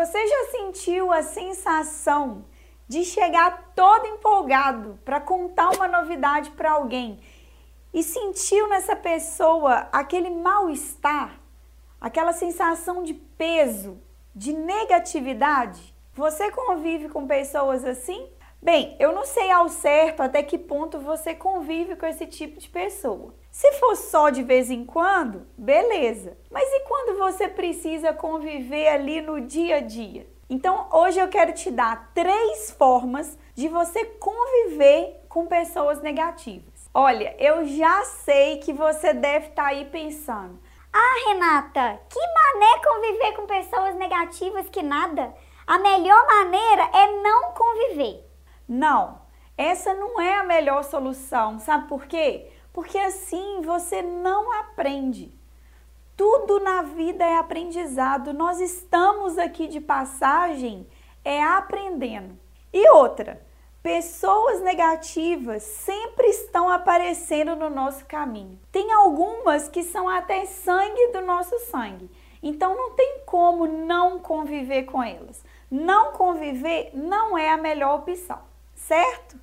Você já sentiu a sensação de chegar todo empolgado para contar uma novidade para alguém e sentiu nessa pessoa aquele mal-estar, aquela sensação de peso, de negatividade? Você convive com pessoas assim? Bem, eu não sei ao certo até que ponto você convive com esse tipo de pessoa. Se for só de vez em quando, beleza. Mas e quando você precisa conviver ali no dia a dia? Então, hoje eu quero te dar três formas de você conviver com pessoas negativas. Olha, eu já sei que você deve estar tá aí pensando: "Ah, Renata, que mané conviver com pessoas negativas que nada. A melhor maneira é não conviver." Não, essa não é a melhor solução. Sabe por quê? Porque assim você não aprende. Tudo na vida é aprendizado. Nós estamos aqui de passagem, é aprendendo. E outra, pessoas negativas sempre estão aparecendo no nosso caminho. Tem algumas que são até sangue do nosso sangue. Então não tem como não conviver com elas. Não conviver não é a melhor opção certo?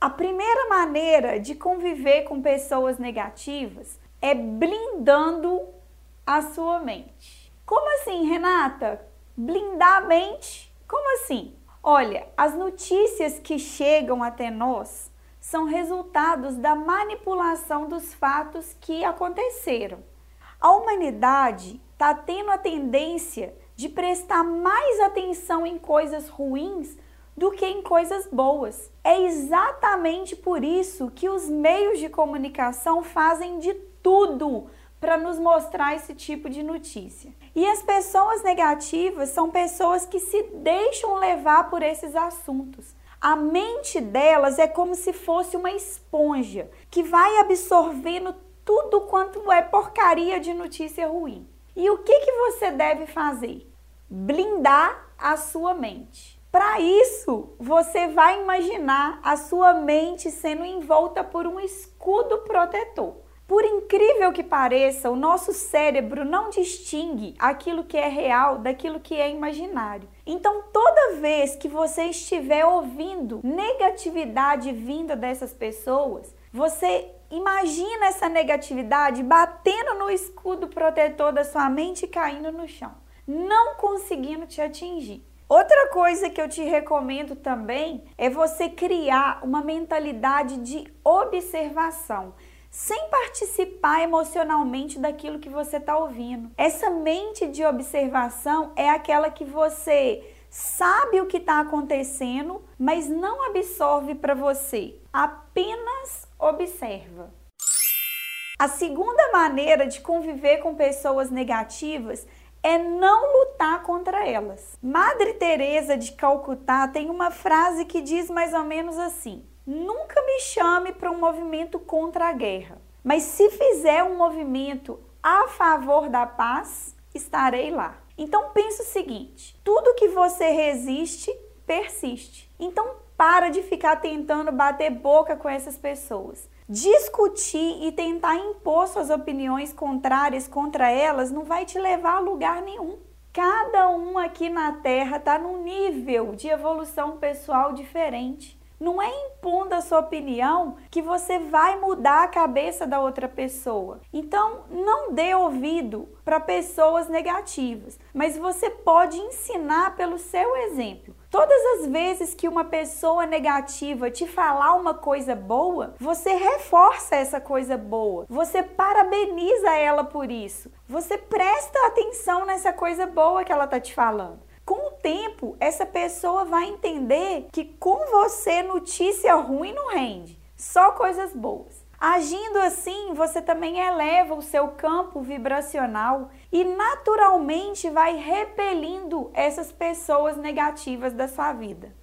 A primeira maneira de conviver com pessoas negativas é blindando a sua mente. Como assim, Renata? Blindar a mente? Como assim? Olha, as notícias que chegam até nós são resultados da manipulação dos fatos que aconteceram. A humanidade está tendo a tendência de prestar mais atenção em coisas ruins do que em coisas boas. É exatamente por isso que os meios de comunicação fazem de tudo para nos mostrar esse tipo de notícia. E as pessoas negativas são pessoas que se deixam levar por esses assuntos. A mente delas é como se fosse uma esponja que vai absorvendo tudo quanto é porcaria de notícia ruim. E o que, que você deve fazer? Blindar a sua mente. Para isso, você vai imaginar a sua mente sendo envolta por um escudo protetor. Por incrível que pareça, o nosso cérebro não distingue aquilo que é real daquilo que é imaginário. Então, toda vez que você estiver ouvindo negatividade vinda dessas pessoas, você imagina essa negatividade batendo no escudo protetor da sua mente e caindo no chão, não conseguindo te atingir. Outra coisa que eu te recomendo também é você criar uma mentalidade de observação, sem participar emocionalmente daquilo que você está ouvindo. Essa mente de observação é aquela que você sabe o que está acontecendo, mas não absorve para você, apenas observa. A segunda maneira de conviver com pessoas negativas é não lutar contra elas. Madre Teresa de Calcutá tem uma frase que diz mais ou menos assim: Nunca me chame para um movimento contra a guerra, mas se fizer um movimento a favor da paz, estarei lá. Então pense o seguinte: tudo que você resiste persiste. Então para de ficar tentando bater boca com essas pessoas discutir e tentar impor suas opiniões contrárias contra elas não vai te levar a lugar nenhum. Cada um aqui na Terra está num nível de evolução pessoal diferente. Não é impondo a sua opinião que você vai mudar a cabeça da outra pessoa. Então, não dê ouvido para pessoas negativas, mas você pode ensinar pelo seu exemplo. Todas as vezes que uma pessoa negativa te falar uma coisa boa, você reforça essa coisa boa. Você parabeniza ela por isso. Você presta atenção nessa coisa boa que ela tá te falando. Com o tempo, essa pessoa vai entender que com você notícia ruim não rende, só coisas boas. Agindo assim, você também eleva o seu campo vibracional e naturalmente vai repelindo essas pessoas negativas da sua vida.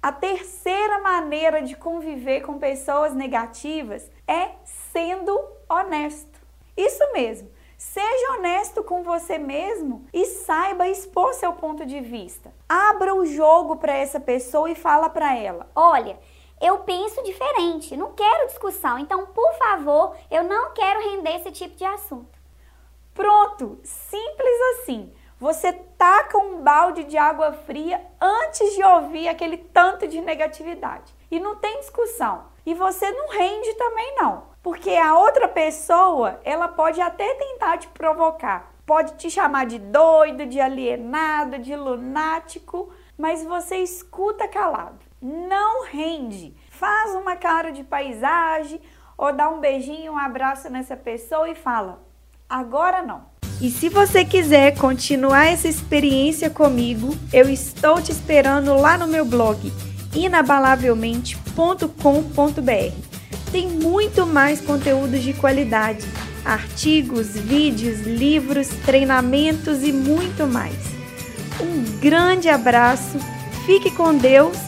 A terceira maneira de conviver com pessoas negativas é sendo honesto. Isso mesmo. Seja honesto com você mesmo e saiba expor seu ponto de vista. Abra o jogo para essa pessoa e fala para ela: "Olha, eu penso diferente, não quero discussão, então, por favor, eu não quero render esse tipo de assunto. Pronto, simples assim. Você taca um balde de água fria antes de ouvir aquele tanto de negatividade. E não tem discussão. E você não rende também não, porque a outra pessoa, ela pode até tentar te provocar. Pode te chamar de doido, de alienado, de lunático, mas você escuta calado não rende. Faz uma cara de paisagem ou dá um beijinho, um abraço nessa pessoa e fala: agora não. E se você quiser continuar essa experiência comigo, eu estou te esperando lá no meu blog inabalavelmente.com.br. Tem muito mais conteúdos de qualidade, artigos, vídeos, livros, treinamentos e muito mais. Um grande abraço, fique com Deus